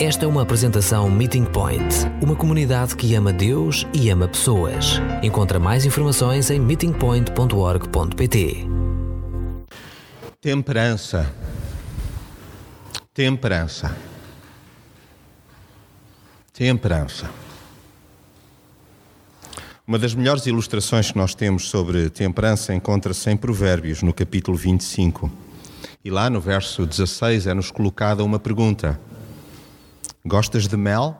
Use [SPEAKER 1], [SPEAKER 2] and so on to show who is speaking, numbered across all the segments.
[SPEAKER 1] Esta é uma apresentação Meeting Point, uma comunidade que ama Deus e ama pessoas. Encontra mais informações em meetingpoint.org.pt.
[SPEAKER 2] Temperança. Temperança. Temperança. Uma das melhores ilustrações que nós temos sobre temperança encontra-se em Provérbios, no capítulo 25. E lá no verso 16 é-nos colocada uma pergunta: Gostas de mel?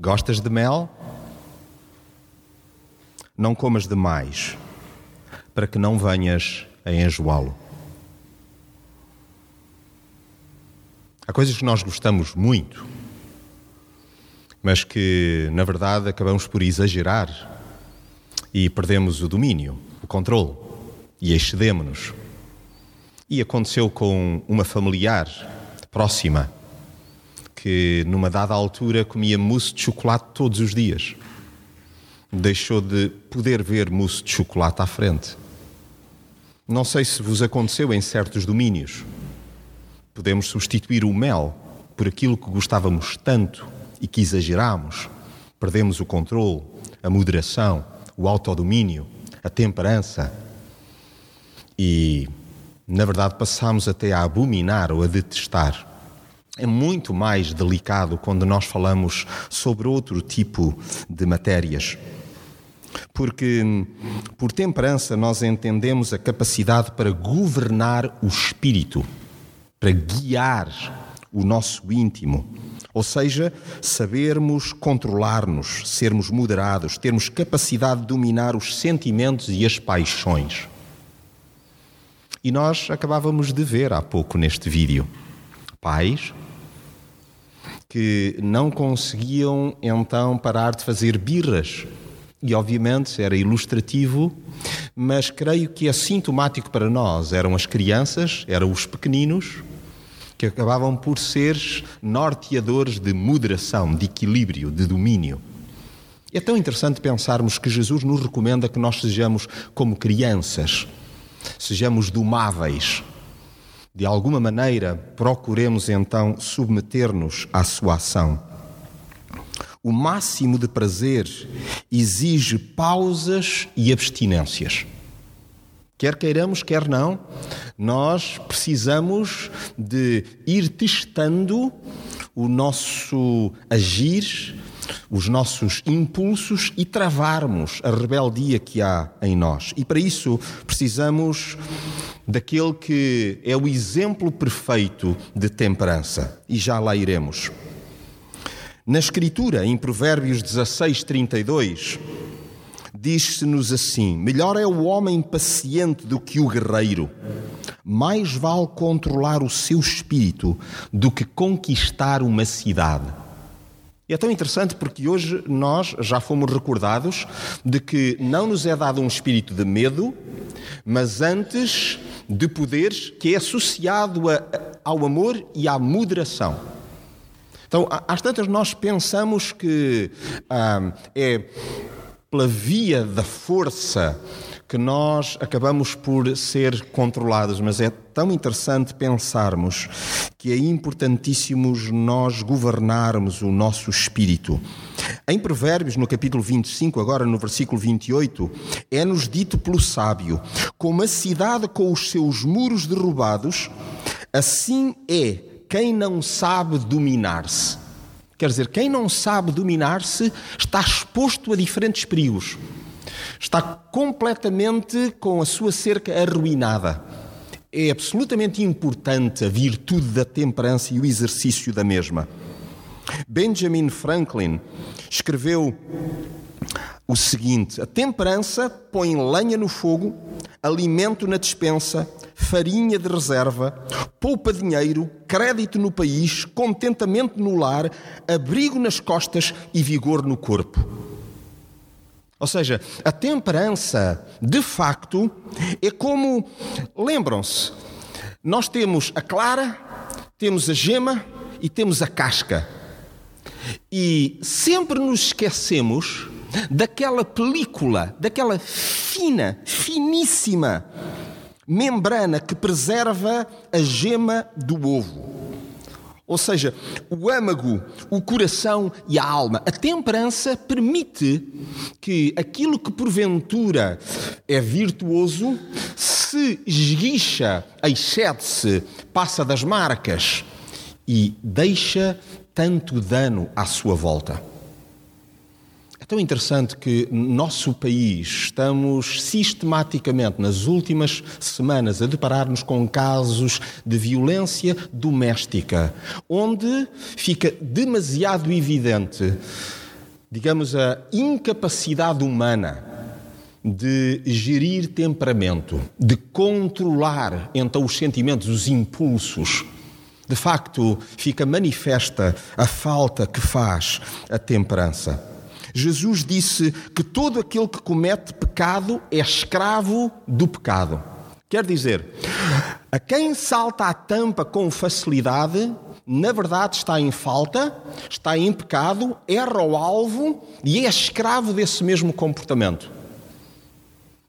[SPEAKER 2] Gostas de mel? Não comas demais, para que não venhas a enjoá-lo. Há coisas que nós gostamos muito, mas que, na verdade, acabamos por exagerar e perdemos o domínio, o controle e excedemos-nos. E aconteceu com uma familiar próxima que, numa dada altura, comia mousse de chocolate todos os dias. Deixou de poder ver mousse de chocolate à frente. Não sei se vos aconteceu em certos domínios. Podemos substituir o mel por aquilo que gostávamos tanto e que exageramos. Perdemos o controle, a moderação, o autodomínio, a temperança. E, na verdade, passamos até a abominar ou a detestar é muito mais delicado quando nós falamos sobre outro tipo de matérias. Porque por temperança nós entendemos a capacidade para governar o espírito, para guiar o nosso íntimo. Ou seja, sabermos controlar-nos, sermos moderados, termos capacidade de dominar os sentimentos e as paixões. E nós acabávamos de ver há pouco neste vídeo pais que não conseguiam então parar de fazer birras. E obviamente era ilustrativo, mas creio que é sintomático para nós. Eram as crianças, eram os pequeninos, que acabavam por ser norteadores de moderação, de equilíbrio, de domínio. É tão interessante pensarmos que Jesus nos recomenda que nós sejamos como crianças, sejamos domáveis, de alguma maneira, procuremos então submeter-nos à sua ação. O máximo de prazer exige pausas e abstinências. Quer queiramos, quer não, nós precisamos de ir testando o nosso agir, os nossos impulsos e travarmos a rebeldia que há em nós. E para isso precisamos daquele que é o exemplo perfeito de temperança. E já lá iremos. Na Escritura, em Provérbios 16, 32, diz-se-nos assim: Melhor é o homem paciente do que o guerreiro. Mais vale controlar o seu espírito do que conquistar uma cidade. E é tão interessante porque hoje nós já fomos recordados de que não nos é dado um espírito de medo, mas antes de poderes que é associado a, ao amor e à moderação. Então, às tantas, nós pensamos que ah, é pela via da força que nós acabamos por ser controlados, mas é tão interessante pensarmos que é importantíssimo nós governarmos o nosso espírito. Em Provérbios, no capítulo 25, agora no versículo 28, é-nos dito pelo sábio: como a cidade com os seus muros derrubados, assim é quem não sabe dominar-se. Quer dizer, quem não sabe dominar-se está exposto a diferentes perigos. Está completamente com a sua cerca arruinada. É absolutamente importante a virtude da temperança e o exercício da mesma. Benjamin Franklin escreveu o seguinte: a temperança põe lenha no fogo, alimento na despensa, farinha de reserva, poupa dinheiro, crédito no país, contentamento no lar, abrigo nas costas e vigor no corpo. Ou seja, a temperança, de facto, é como. Lembram-se, nós temos a clara, temos a gema e temos a casca. E sempre nos esquecemos daquela película, daquela fina, finíssima membrana que preserva a gema do ovo. Ou seja, o âmago, o coração e a alma. A temperança permite que aquilo que porventura é virtuoso se esguicha, excede-se, passa das marcas e deixa tanto dano à sua volta tão interessante que no nosso país estamos sistematicamente, nas últimas semanas, a deparar-nos com casos de violência doméstica, onde fica demasiado evidente, digamos, a incapacidade humana de gerir temperamento, de controlar então os sentimentos, os impulsos. De facto, fica manifesta a falta que faz a temperança. Jesus disse que todo aquele que comete pecado é escravo do pecado. Quer dizer, a quem salta a tampa com facilidade, na verdade está em falta, está em pecado, erra o alvo e é escravo desse mesmo comportamento.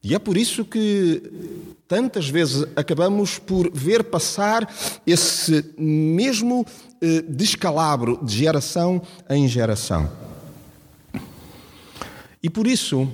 [SPEAKER 2] E é por isso que tantas vezes acabamos por ver passar esse mesmo eh, descalabro de geração em geração. E por isso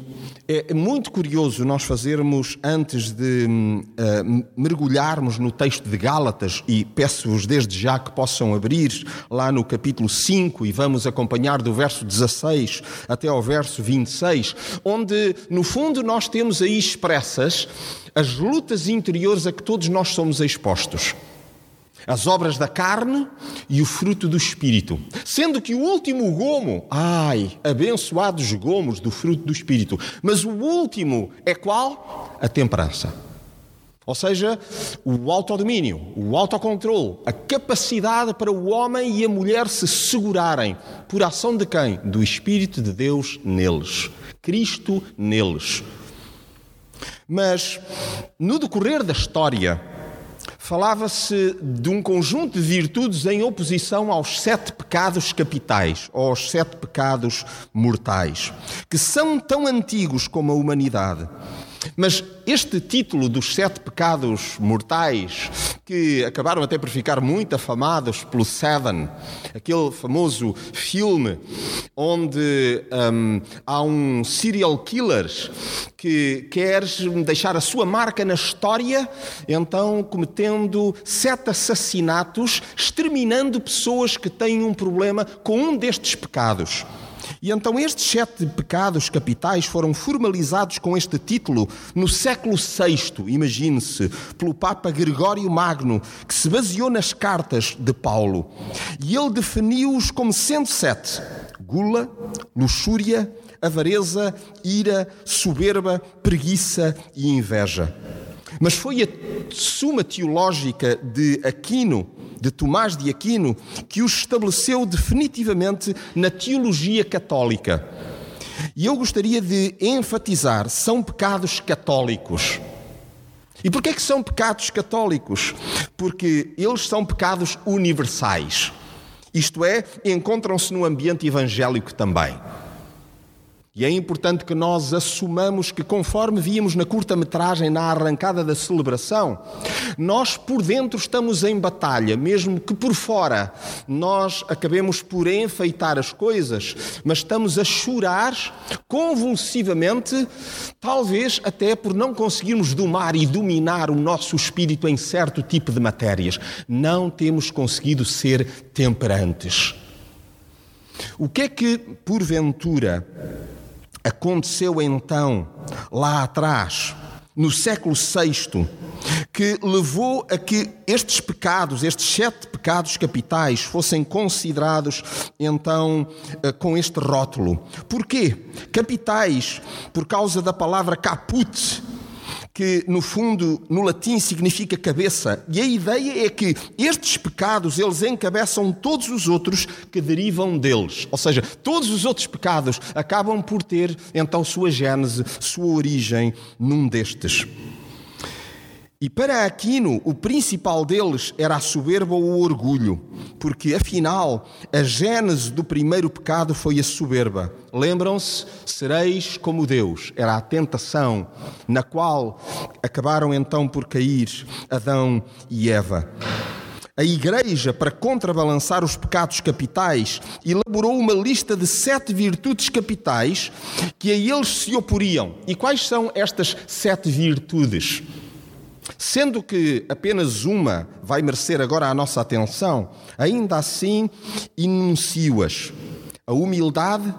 [SPEAKER 2] é muito curioso nós fazermos, antes de uh, mergulharmos no texto de Gálatas, e peço-vos desde já que possam abrir lá no capítulo 5 e vamos acompanhar do verso 16 até ao verso 26, onde no fundo nós temos aí expressas as lutas interiores a que todos nós somos expostos as obras da carne e o fruto do espírito. Sendo que o último gomo, ai, abençoados gomos do fruto do espírito, mas o último é qual? A temperança. Ou seja, o autodomínio, o autocontrole, a capacidade para o homem e a mulher se segurarem por ação de quem? Do Espírito de Deus neles. Cristo neles. Mas no decorrer da história, falava-se de um conjunto de virtudes em oposição aos sete pecados capitais, ou aos sete pecados mortais, que são tão antigos como a humanidade. Mas este título dos sete pecados mortais, que acabaram até por ficar muito afamados pelo Seven, aquele famoso filme onde um, há um serial killer que quer deixar a sua marca na história, então cometendo sete assassinatos, exterminando pessoas que têm um problema com um destes pecados. E então estes sete pecados capitais foram formalizados com este título no século VI, imagine-se, pelo Papa Gregório Magno, que se baseou nas cartas de Paulo. E ele definiu-os como sendo sete: gula, luxúria, avareza, ira, soberba, preguiça e inveja. Mas foi a Suma Teológica de Aquino de Tomás de Aquino, que os estabeleceu definitivamente na teologia católica. E eu gostaria de enfatizar: são pecados católicos. E porquê que são pecados católicos? Porque eles são pecados universais. Isto é, encontram-se no ambiente evangélico também. E é importante que nós assumamos que, conforme víamos na curta-metragem, na arrancada da celebração, nós por dentro estamos em batalha, mesmo que por fora nós acabemos por enfeitar as coisas, mas estamos a chorar convulsivamente, talvez até por não conseguirmos domar e dominar o nosso espírito em certo tipo de matérias. Não temos conseguido ser temperantes. O que é que, porventura, Aconteceu então, lá atrás, no século VI, que levou a que estes pecados, estes sete pecados capitais, fossem considerados então eh, com este rótulo. Porquê? Capitais, por causa da palavra caput, que no fundo no latim significa cabeça, e a ideia é que estes pecados eles encabeçam todos os outros que derivam deles. Ou seja, todos os outros pecados acabam por ter então sua gênese, sua origem num destes. E para Aquino, o principal deles era a soberba ou o orgulho, porque afinal a gênese do primeiro pecado foi a soberba. Lembram-se? Sereis como Deus. Era a tentação na qual acabaram então por cair Adão e Eva. a Igreja, para contrabalançar os pecados capitais, elaborou uma lista de sete virtudes capitais que a eles se oporiam. E quais são estas sete virtudes? Sendo que apenas uma vai merecer agora a nossa atenção, ainda assim enuncio-as: a humildade,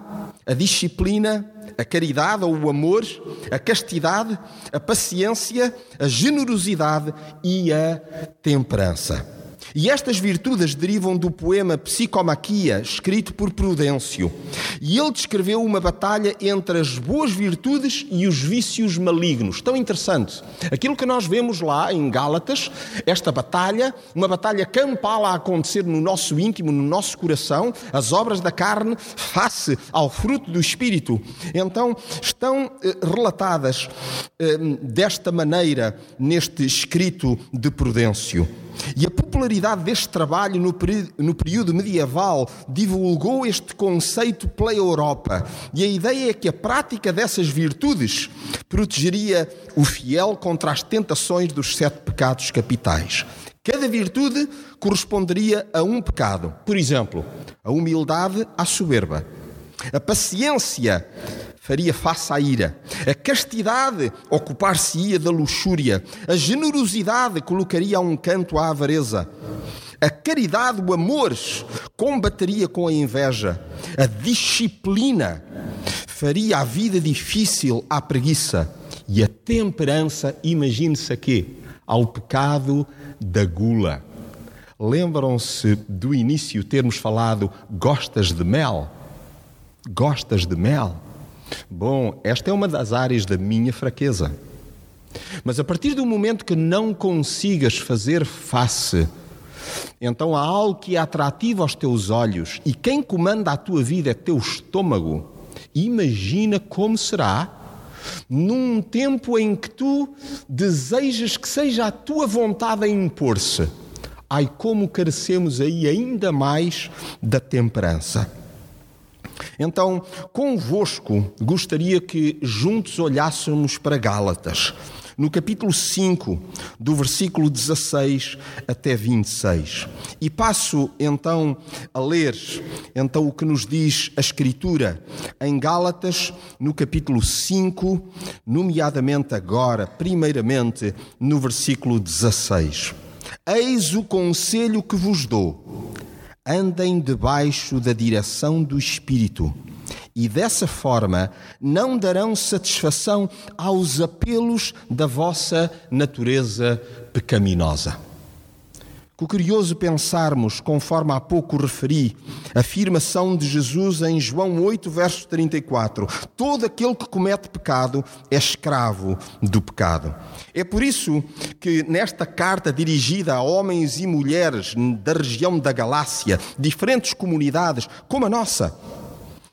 [SPEAKER 2] a disciplina, a caridade ou o amor, a castidade, a paciência, a generosidade e a temperança. E estas virtudes derivam do poema Psicomaquia, escrito por Prudêncio. E ele descreveu uma batalha entre as boas virtudes e os vícios malignos. Tão interessante. Aquilo que nós vemos lá em Gálatas, esta batalha, uma batalha campal a acontecer no nosso íntimo, no nosso coração, as obras da carne face ao fruto do Espírito. Então, estão eh, relatadas eh, desta maneira neste escrito de Prudêncio. E a popularidade deste trabalho no, no período medieval divulgou este conceito pela Europa. E a ideia é que a prática dessas virtudes protegeria o fiel contra as tentações dos sete pecados capitais. Cada virtude corresponderia a um pecado. Por exemplo, a humildade à soberba, a paciência faria face à ira. A castidade ocupar-se-ia da luxúria. A generosidade colocaria a um canto a avareza. A caridade, o amor, combateria com a inveja. A disciplina faria a vida difícil à preguiça. E a temperança, imagine-se aqui, ao pecado da gula. Lembram-se do início termos falado gostas de mel? Gostas de mel? Bom, esta é uma das áreas da minha fraqueza. Mas a partir do momento que não consigas fazer face, então há algo que é atrativo aos teus olhos e quem comanda a tua vida é teu estômago. Imagina como será num tempo em que tu desejas que seja a tua vontade a impor-se. Ai, como carecemos aí ainda mais da temperança. Então, convosco, gostaria que juntos olhássemos para Gálatas, no capítulo 5, do versículo 16 até 26. E passo então a ler então o que nos diz a escritura em Gálatas, no capítulo 5, nomeadamente agora, primeiramente no versículo 16. Eis o conselho que vos dou andem debaixo da direção do Espírito e dessa forma não darão satisfação aos apelos da vossa natureza pecaminosa. Que curioso pensarmos, conforme há pouco referi, a afirmação de Jesus em João 8, verso 34: Todo aquele que comete pecado é escravo do pecado. É por isso que nesta carta dirigida a homens e mulheres da região da Galácia, diferentes comunidades, como a nossa,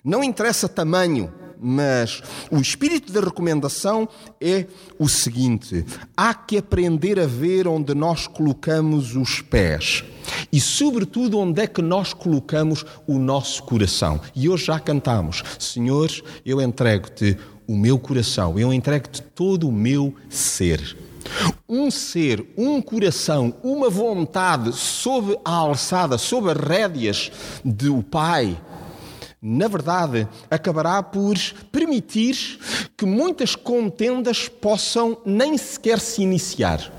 [SPEAKER 2] não interessa tamanho, mas o espírito da recomendação é o seguinte: há que aprender a ver onde nós colocamos os pés e, sobretudo, onde é que nós colocamos o nosso coração. E hoje já cantamos: Senhor, eu entrego-te o meu coração, eu entrego-te todo o meu ser. Um ser, um coração, uma vontade sob a alçada, sob as rédeas do Pai na verdade, acabará por permitir que muitas contendas possam nem sequer se iniciar.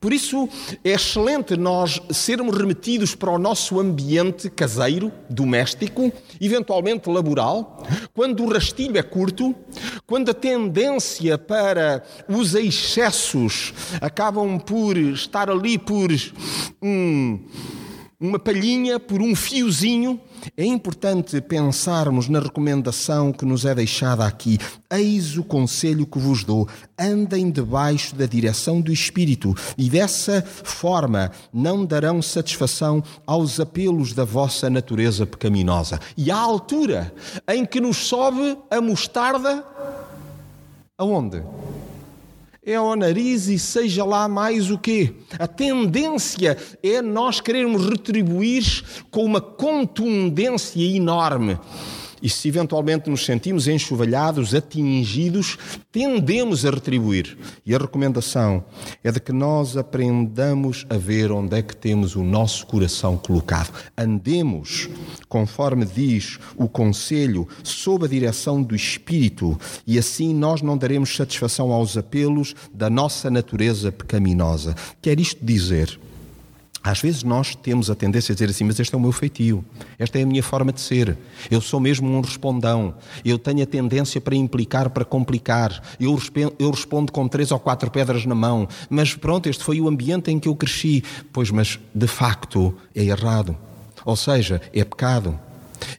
[SPEAKER 2] Por isso é excelente nós sermos remetidos para o nosso ambiente caseiro, doméstico, eventualmente laboral, quando o rastilho é curto, quando a tendência para os excessos acabam por estar ali por um, uma palhinha, por um fiozinho é importante pensarmos na recomendação que nos é deixada aqui. Eis o conselho que vos dou: andem debaixo da direção do Espírito, e dessa forma não darão satisfação aos apelos da vossa natureza pecaminosa. E à altura em que nos sobe a mostarda, aonde? É ao nariz e seja lá mais o quê. A tendência é nós querermos retribuir com uma contundência enorme. E se eventualmente nos sentimos enxovalhados, atingidos, tendemos a retribuir. E a recomendação é de que nós aprendamos a ver onde é que temos o nosso coração colocado. Andemos, conforme diz o Conselho, sob a direção do Espírito, e assim nós não daremos satisfação aos apelos da nossa natureza pecaminosa. Quer isto dizer às vezes nós temos a tendência a dizer assim, mas este é o meu feitio, esta é a minha forma de ser, eu sou mesmo um respondão, eu tenho a tendência para implicar, para complicar, eu, eu respondo com três ou quatro pedras na mão, mas pronto, este foi o ambiente em que eu cresci. Pois, mas de facto é errado, ou seja, é pecado.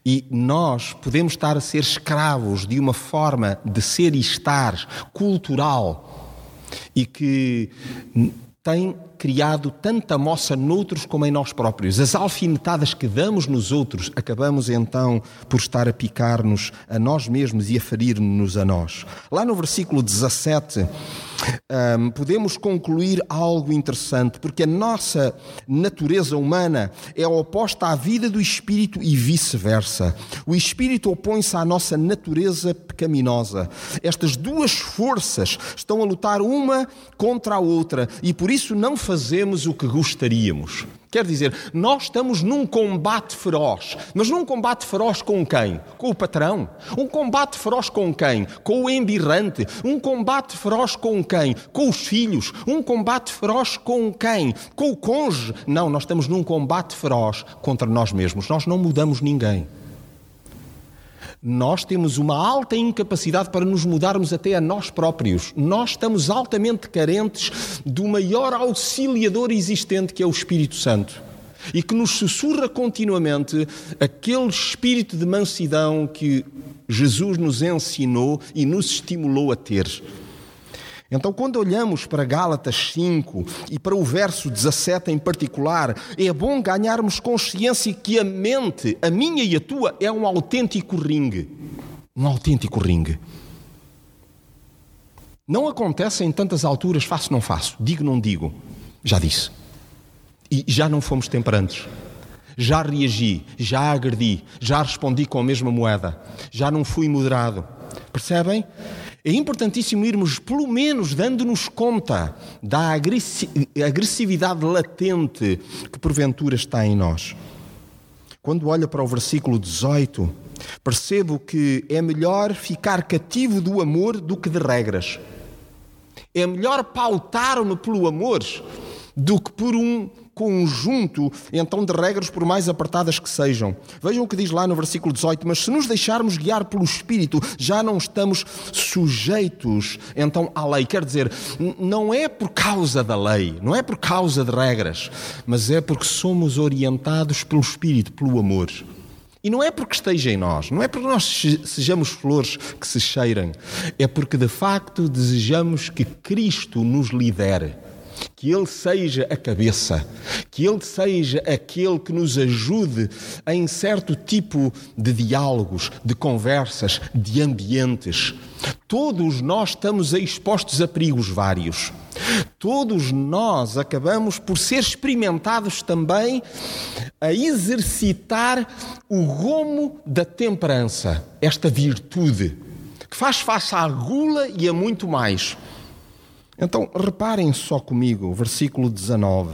[SPEAKER 2] E nós podemos estar a ser escravos de uma forma de ser e estar cultural e que tem criado tanta moça noutros como em nós próprios. As alfinetadas que damos nos outros, acabamos então por estar a picar-nos a nós mesmos e a ferir-nos a nós. Lá no versículo 17, um, podemos concluir algo interessante, porque a nossa natureza humana é oposta à vida do espírito e vice-versa. O espírito opõe-se à nossa natureza pecaminosa. Estas duas forças estão a lutar uma contra a outra e por isso não fazemos o que gostaríamos. Quer dizer, nós estamos num combate feroz. Mas num combate feroz com quem? Com o patrão? Um combate feroz com quem? Com o embirrante? Um combate feroz com quem? Com os filhos? Um combate feroz com quem? Com o cônjuge? Não, nós estamos num combate feroz contra nós mesmos. Nós não mudamos ninguém. Nós temos uma alta incapacidade para nos mudarmos até a nós próprios. Nós estamos altamente carentes do maior auxiliador existente, que é o Espírito Santo. E que nos sussurra continuamente aquele espírito de mansidão que Jesus nos ensinou e nos estimulou a ter. Então, quando olhamos para Gálatas 5 e para o verso 17 em particular, é bom ganharmos consciência que a mente, a minha e a tua, é um autêntico ringue. Um autêntico ringue. Não acontece em tantas alturas, faço não faço, digo não digo. Já disse. E já não fomos temperantes. Já reagi, já agredi, já respondi com a mesma moeda, já não fui moderado. Percebem? É importantíssimo irmos, pelo menos, dando-nos conta da agressividade latente que porventura está em nós. Quando olho para o versículo 18, percebo que é melhor ficar cativo do amor do que de regras. É melhor pautar-me pelo amor do que por um conjunto, então, de regras, por mais apertadas que sejam. Vejam o que diz lá no versículo 18: Mas se nos deixarmos guiar pelo Espírito, já não estamos sujeitos, então, à lei. Quer dizer, não é por causa da lei, não é por causa de regras, mas é porque somos orientados pelo Espírito, pelo amor. E não é porque esteja em nós, não é porque nós sejamos flores que se cheiram, é porque de facto desejamos que Cristo nos lidere que Ele seja a cabeça, que Ele seja aquele que nos ajude em certo tipo de diálogos, de conversas, de ambientes. Todos nós estamos expostos a perigos vários. Todos nós acabamos por ser experimentados também a exercitar o gomo da temperança, esta virtude que faz face à gula e a muito mais. Então, reparem só comigo, versículo 19.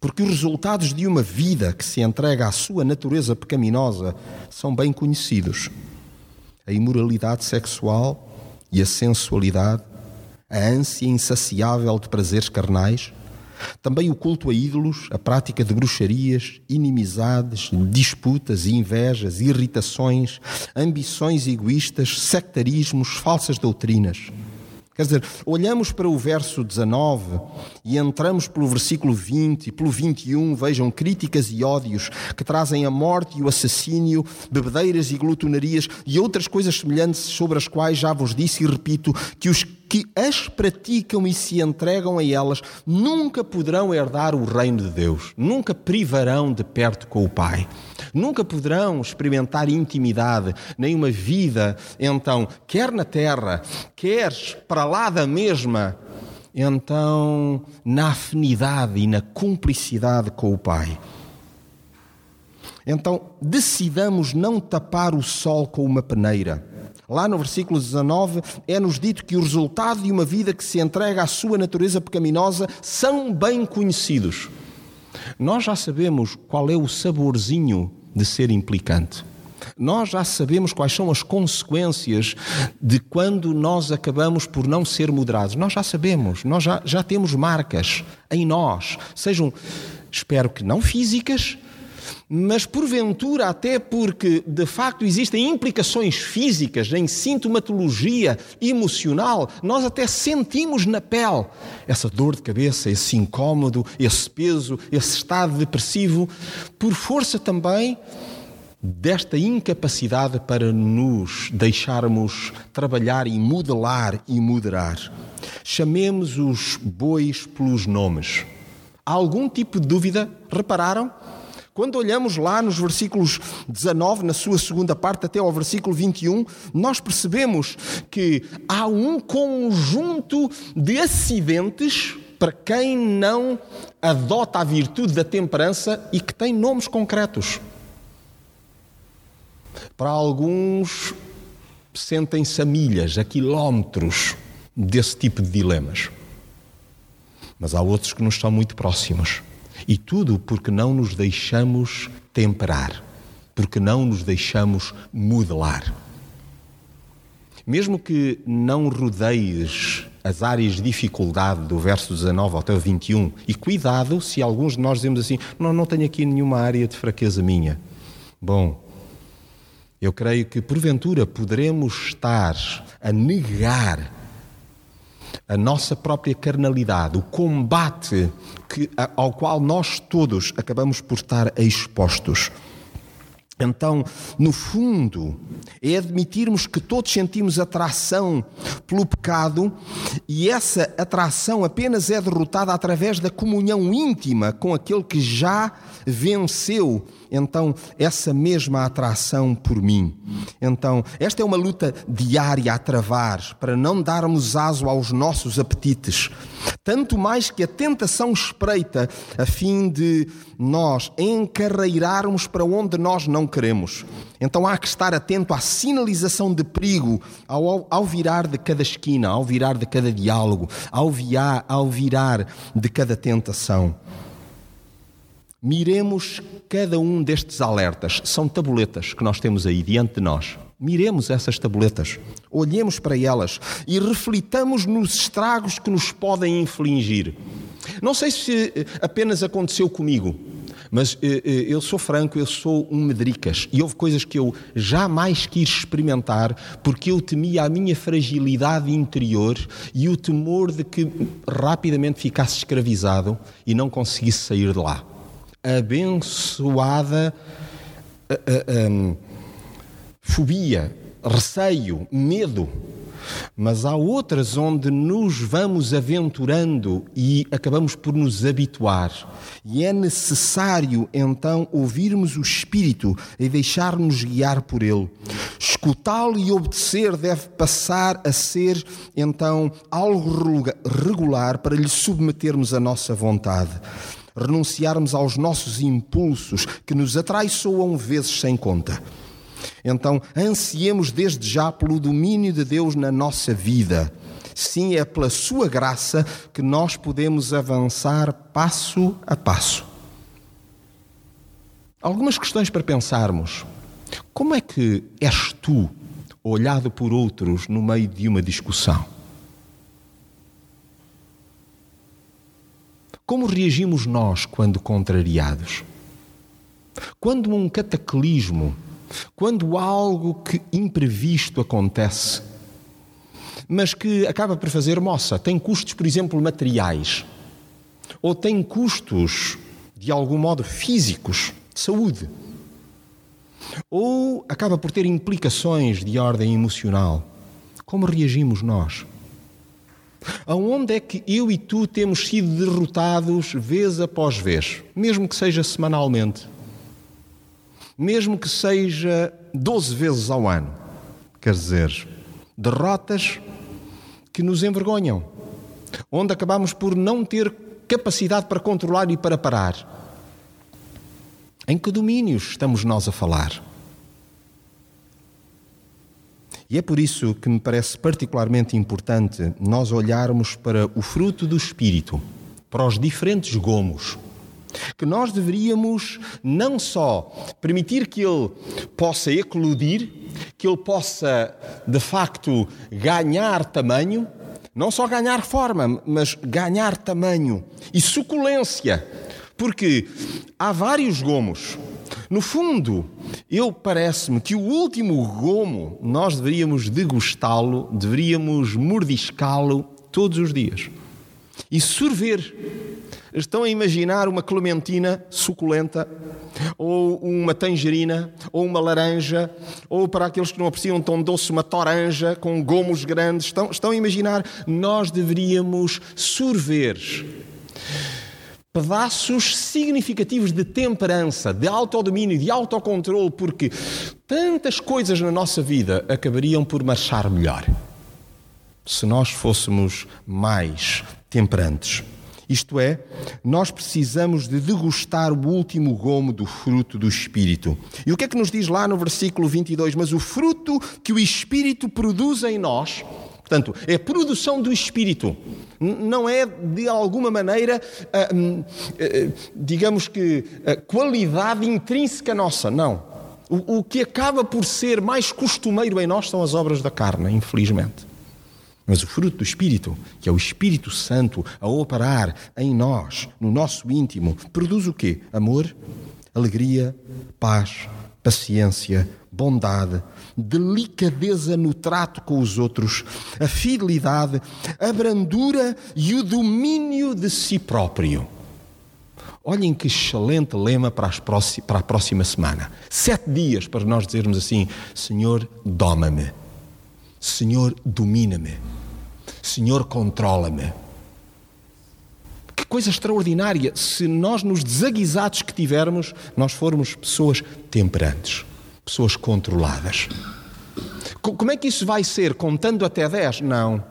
[SPEAKER 2] Porque os resultados de uma vida que se entrega à sua natureza pecaminosa são bem conhecidos: a imoralidade sexual e a sensualidade, a ânsia insaciável de prazeres carnais, também o culto a ídolos, a prática de bruxarias, inimizades, disputas, invejas, irritações, ambições egoístas, sectarismos, falsas doutrinas. Quer dizer, olhamos para o verso 19 e entramos pelo versículo 20 e pelo 21, vejam críticas e ódios que trazem a morte e o assassínio, bebedeiras e glutonarias e outras coisas semelhantes sobre as quais já vos disse e repito que os que as praticam e se entregam a elas nunca poderão herdar o reino de Deus, nunca privarão de perto com o Pai, nunca poderão experimentar intimidade, nem uma vida, então, quer na terra, quer para lá da mesma, então, na afinidade e na cumplicidade com o Pai. Então, decidamos não tapar o sol com uma peneira. Lá no versículo 19 é-nos dito que o resultado de uma vida que se entrega à sua natureza pecaminosa são bem conhecidos. Nós já sabemos qual é o saborzinho de ser implicante. Nós já sabemos quais são as consequências de quando nós acabamos por não ser moderados. Nós já sabemos, nós já, já temos marcas em nós, sejam, espero que não físicas, mas porventura, até porque de facto existem implicações físicas em sintomatologia emocional, nós até sentimos na pele essa dor de cabeça, esse incômodo, esse peso, esse estado depressivo, por força também desta incapacidade para nos deixarmos trabalhar e modelar e moderar. Chamemos os bois pelos nomes. Há algum tipo de dúvida? Repararam? Quando olhamos lá nos versículos 19, na sua segunda parte, até ao versículo 21, nós percebemos que há um conjunto de acidentes para quem não adota a virtude da temperança e que tem nomes concretos. Para alguns, sentem-se a milhas, a quilómetros desse tipo de dilemas. Mas há outros que nos estão muito próximos. E tudo porque não nos deixamos temperar, porque não nos deixamos modelar. Mesmo que não rodeies as áreas de dificuldade do verso 19 até o 21, e cuidado se alguns de nós dizemos assim: não, não tenho aqui nenhuma área de fraqueza minha. Bom, eu creio que porventura poderemos estar a negar a nossa própria carnalidade, o combate que, ao qual nós todos acabamos por estar expostos. Então, no fundo, é admitirmos que todos sentimos atração pelo pecado e essa atração apenas é derrotada através da comunhão íntima com aquele que já venceu então essa mesma atração por mim. Então, esta é uma luta diária a travar para não darmos aso aos nossos apetites. Tanto mais que a tentação espreita a fim de nós encarreirarmos para onde nós não queremos. Então há que estar atento à sinalização de perigo ao, ao virar de cada esquina, ao virar de cada diálogo, ao, via, ao virar de cada tentação. Miremos cada um destes alertas. São tabuletas que nós temos aí diante de nós. Miremos essas tabuletas, olhemos para elas e reflitamos nos estragos que nos podem infligir. Não sei se apenas aconteceu comigo, mas eh, eh, eu sou franco, eu sou um medricas e houve coisas que eu jamais quis experimentar porque eu temia a minha fragilidade interior e o temor de que rapidamente ficasse escravizado e não conseguisse sair de lá abençoada uh, uh, um, fobia, receio, medo. Mas há outras onde nos vamos aventurando e acabamos por nos habituar. E é necessário então ouvirmos o Espírito e deixar-nos guiar por ele. Escutá-lo e obedecer deve passar a ser então algo regular para lhe submetermos a nossa vontade renunciarmos aos nossos impulsos que nos atraiçoam vezes sem conta. Então, ansiemos desde já pelo domínio de Deus na nossa vida. Sim, é pela Sua graça que nós podemos avançar passo a passo. Algumas questões para pensarmos. Como é que és tu olhado por outros no meio de uma discussão? Como reagimos nós quando contrariados? Quando um cataclismo, quando algo que imprevisto acontece, mas que acaba por fazer moça, tem custos, por exemplo, materiais, ou tem custos, de algum modo, físicos, de saúde, ou acaba por ter implicações de ordem emocional. Como reagimos nós? Aonde é que eu e tu temos sido derrotados vez após vez, mesmo que seja semanalmente, mesmo que seja 12 vezes ao ano? Quer dizer, derrotas que nos envergonham, onde acabamos por não ter capacidade para controlar e para parar. Em que domínios estamos nós a falar? E é por isso que me parece particularmente importante nós olharmos para o fruto do Espírito, para os diferentes gomos. Que nós deveríamos não só permitir que ele possa eclodir, que ele possa de facto ganhar tamanho, não só ganhar forma, mas ganhar tamanho e suculência, porque há vários gomos. No fundo, eu parece-me que o último gomo nós deveríamos degustá-lo, deveríamos mordiscá-lo todos os dias e sorver. Estão a imaginar uma clementina suculenta, ou uma tangerina, ou uma laranja, ou para aqueles que não apreciam tão doce, uma toranja com gomos grandes. Estão, estão a imaginar? Nós deveríamos sorver pedaços significativos de temperança, de autodomínio, de autocontrole, porque tantas coisas na nossa vida acabariam por marchar melhor se nós fôssemos mais temperantes. Isto é, nós precisamos de degustar o último gomo do fruto do Espírito. E o que é que nos diz lá no versículo 22? Mas o fruto que o Espírito produz em nós, portanto, é produção do Espírito, não é de alguma maneira, ah, hum, ah, digamos que, qualidade intrínseca nossa, não. O que acaba por ser mais costumeiro em nós são as obras da carne, infelizmente. Mas o fruto do Espírito, que é o Espírito Santo a operar em nós, no nosso íntimo, produz o quê? Amor, alegria, paz, paciência, bondade, delicadeza no trato com os outros, a fidelidade, a brandura e o domínio de si próprio. Olhem que excelente lema para, para a próxima semana. Sete dias para nós dizermos assim: Senhor, doma-me. Senhor, domina-me. Senhor, controla-me. Que coisa extraordinária se nós, nos desaguisados que tivermos, nós formos pessoas temperantes, pessoas controladas. Como é que isso vai ser? Contando até 10? Não.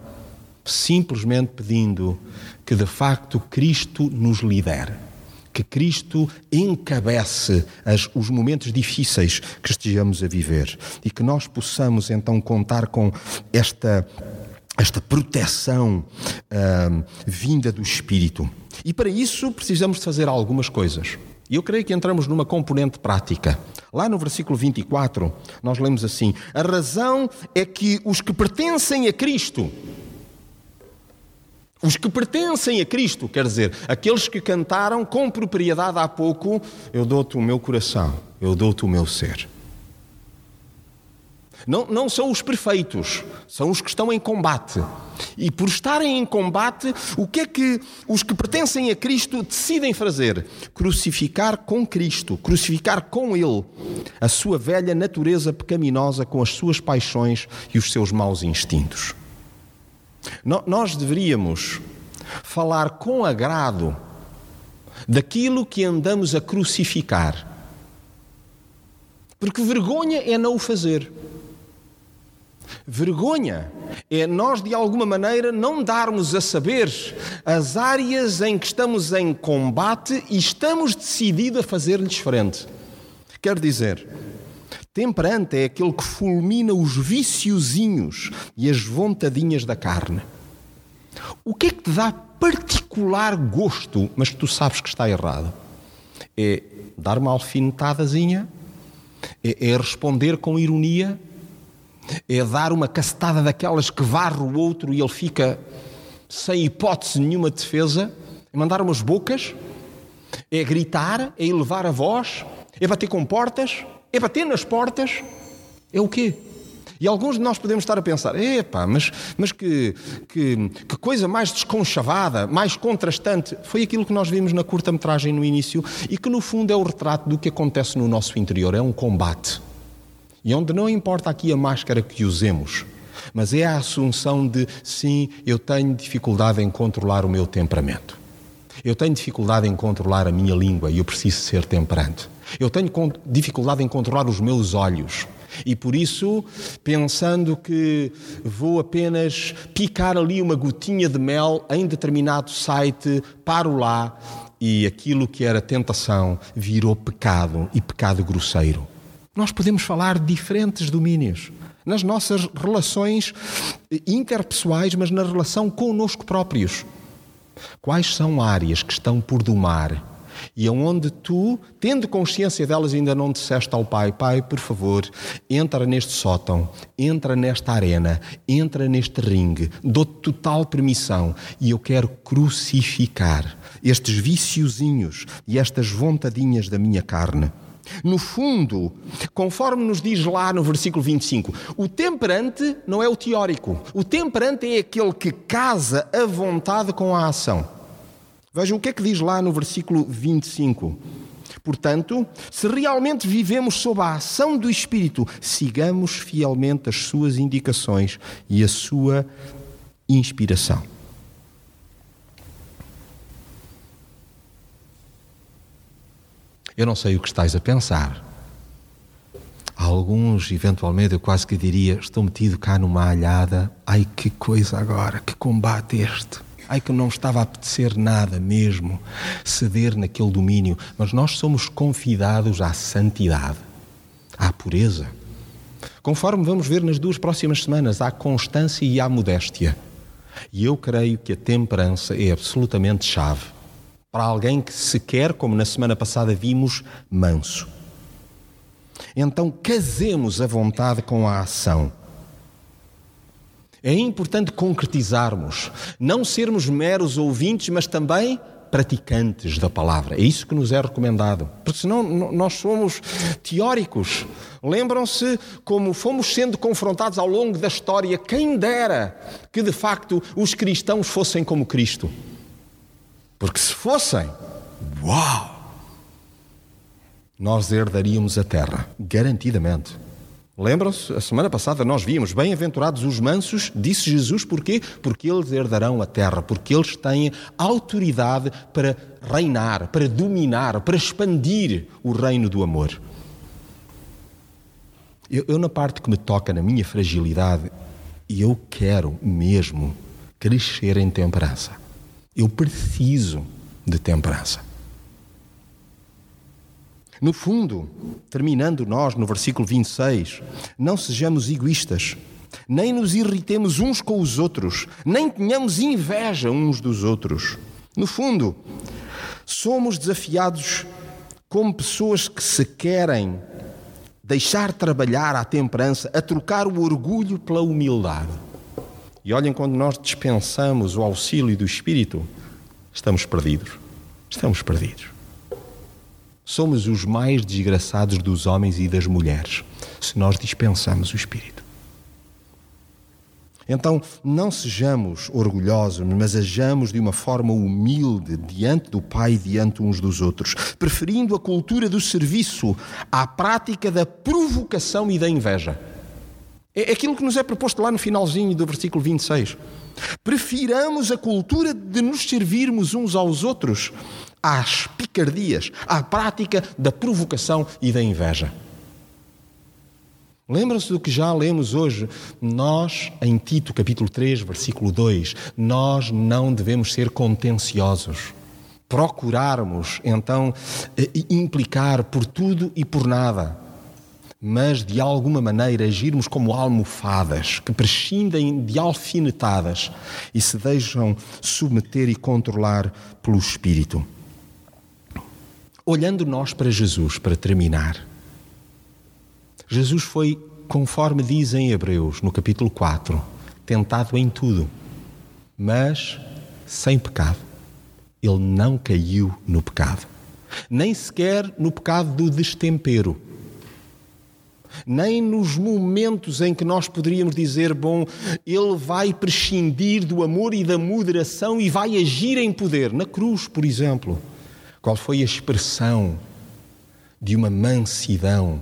[SPEAKER 2] Simplesmente pedindo que de facto Cristo nos lidere. Que Cristo encabece as, os momentos difíceis que estejamos a viver e que nós possamos então contar com esta esta proteção uh, vinda do Espírito. E para isso precisamos de fazer algumas coisas. E eu creio que entramos numa componente prática. Lá no versículo 24, nós lemos assim: A razão é que os que pertencem a Cristo, os que pertencem a Cristo, quer dizer, aqueles que cantaram com propriedade há pouco: Eu dou-te o meu coração, eu dou-te o meu ser. Não, não são os perfeitos, são os que estão em combate. E por estarem em combate, o que é que os que pertencem a Cristo decidem fazer? Crucificar com Cristo, crucificar com Ele a sua velha natureza pecaminosa com as suas paixões e os seus maus instintos. Nós deveríamos falar com agrado daquilo que andamos a crucificar. Porque vergonha é não o fazer. Vergonha é nós, de alguma maneira, não darmos a saber as áreas em que estamos em combate e estamos decididos a fazer-lhes frente. Quer dizer, temperante é aquele que fulmina os viciozinhos e as vontadinhas da carne. O que é que te dá particular gosto, mas que tu sabes que está errado? É dar uma alfinetadazinha? É, é responder com ironia? É dar uma castada daquelas que varre o outro e ele fica sem hipótese nenhuma de defesa, é mandar umas bocas, é gritar, é elevar a voz, é bater com portas, é bater nas portas, é o quê? E alguns de nós podemos estar a pensar: epá, mas, mas que, que, que coisa mais desconchavada, mais contrastante. Foi aquilo que nós vimos na curta-metragem no início e que, no fundo, é o retrato do que acontece no nosso interior. É um combate. E onde não importa aqui a máscara que usemos, mas é a assunção de sim, eu tenho dificuldade em controlar o meu temperamento. Eu tenho dificuldade em controlar a minha língua e eu preciso ser temperante. Eu tenho dificuldade em controlar os meus olhos. E por isso, pensando que vou apenas picar ali uma gotinha de mel em determinado site, paro lá, e aquilo que era tentação virou pecado e pecado grosseiro. Nós podemos falar de diferentes domínios nas nossas relações interpessoais, mas na relação connosco próprios. Quais são áreas que estão por domar e onde tu, tendo consciência delas, ainda não disseste ao Pai: Pai, por favor, entra neste sótão, entra nesta arena, entra neste ringue, dou-te total permissão e eu quero crucificar estes viciozinhos e estas vontadinhas da minha carne. No fundo, conforme nos diz lá no versículo 25, o temperante não é o teórico. O temperante é aquele que casa a vontade com a ação. Vejam o que é que diz lá no versículo 25. Portanto, se realmente vivemos sob a ação do Espírito, sigamos fielmente as suas indicações e a sua inspiração. Eu não sei o que estás a pensar. Alguns, eventualmente, eu quase que diria: estou metido cá numa alhada. Ai, que coisa agora, que combate este. Ai, que não estava a apetecer nada mesmo ceder naquele domínio. Mas nós somos convidados à santidade, à pureza. Conforme vamos ver nas duas próximas semanas, à constância e à modéstia. E eu creio que a temperança é absolutamente chave para alguém que se quer, como na semana passada vimos, manso. Então, casemos a vontade com a ação. É importante concretizarmos, não sermos meros ouvintes, mas também praticantes da palavra. É isso que nos é recomendado. Porque senão nós somos teóricos. Lembram-se como fomos sendo confrontados ao longo da história, quem dera que de facto os cristãos fossem como Cristo. Porque se fossem, uau! Nós herdaríamos a terra, garantidamente. Lembram-se? A semana passada nós vimos: Bem-aventurados os mansos, disse Jesus, porquê? Porque eles herdarão a terra, porque eles têm autoridade para reinar, para dominar, para expandir o reino do amor. Eu, eu na parte que me toca, na minha fragilidade, eu quero mesmo crescer em temperança. Eu preciso de temperança. No fundo, terminando nós no versículo 26, não sejamos egoístas, nem nos irritemos uns com os outros, nem tenhamos inveja uns dos outros. No fundo, somos desafiados como pessoas que se querem deixar trabalhar a temperança, a trocar o orgulho pela humildade. E olhem, quando nós dispensamos o auxílio do Espírito, estamos perdidos. Estamos perdidos. Somos os mais desgraçados dos homens e das mulheres se nós dispensamos o Espírito. Então, não sejamos orgulhosos, mas ajamos de uma forma humilde diante do Pai e diante uns dos outros, preferindo a cultura do serviço à prática da provocação e da inveja. É aquilo que nos é proposto lá no finalzinho do versículo 26. Prefiramos a cultura de nos servirmos uns aos outros às picardias, à prática da provocação e da inveja. Lembram-se do que já lemos hoje? Nós, em Tito, capítulo 3, versículo 2, nós não devemos ser contenciosos. Procurarmos, então, eh, implicar por tudo e por nada mas de alguma maneira agirmos como almofadas que prescindem de alfinetadas e se deixam submeter e controlar pelo Espírito. Olhando nós para Jesus, para terminar, Jesus foi, conforme diz em Hebreus, no capítulo 4, tentado em tudo, mas sem pecado. Ele não caiu no pecado, nem sequer no pecado do destempero nem nos momentos em que nós poderíamos dizer, bom, ele vai prescindir do amor e da moderação e vai agir em poder. Na cruz, por exemplo, qual foi a expressão de uma mansidão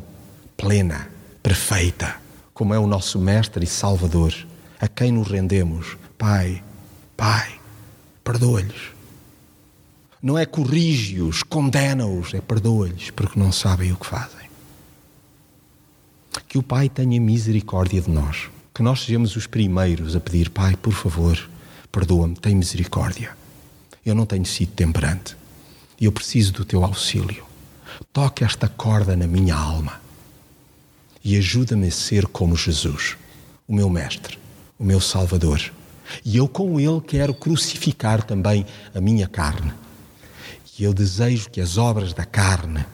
[SPEAKER 2] plena, perfeita, como é o nosso Mestre e Salvador, a quem nos rendemos? Pai, Pai, perdoa-lhes. Não é corrige-os, condena-os, é perdoa-lhes, porque não sabem o que fazem. Que o Pai tenha misericórdia de nós. Que nós sejamos os primeiros a pedir: Pai, por favor, perdoa-me, tem misericórdia. Eu não tenho sido temperante. E eu preciso do teu auxílio. Toca esta corda na minha alma e ajuda-me a ser como Jesus, o meu Mestre, o meu Salvador. E eu com Ele quero crucificar também a minha carne. E eu desejo que as obras da carne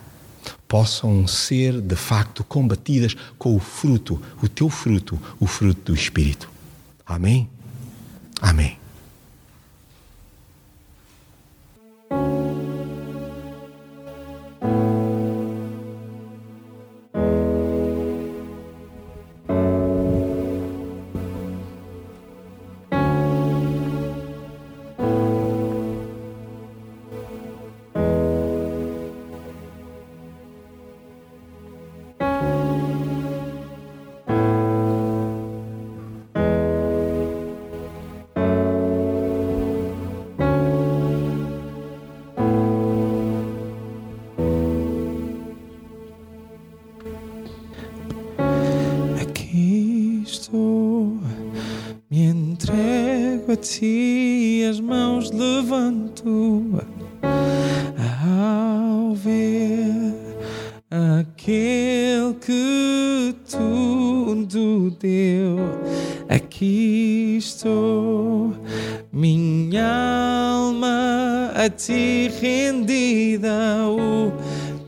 [SPEAKER 2] possam ser de facto combatidas com o fruto, o teu fruto, o fruto do Espírito. Amém? Amém.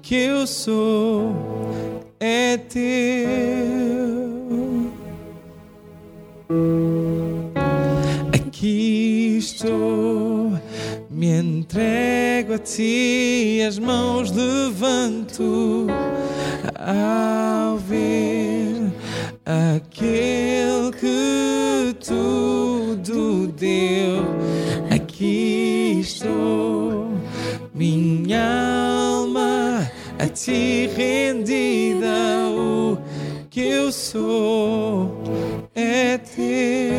[SPEAKER 3] Que eu sou é teu. Me entrego a ti, as mãos levanto ao ver aquele ti rendida. O que eu sou é teu.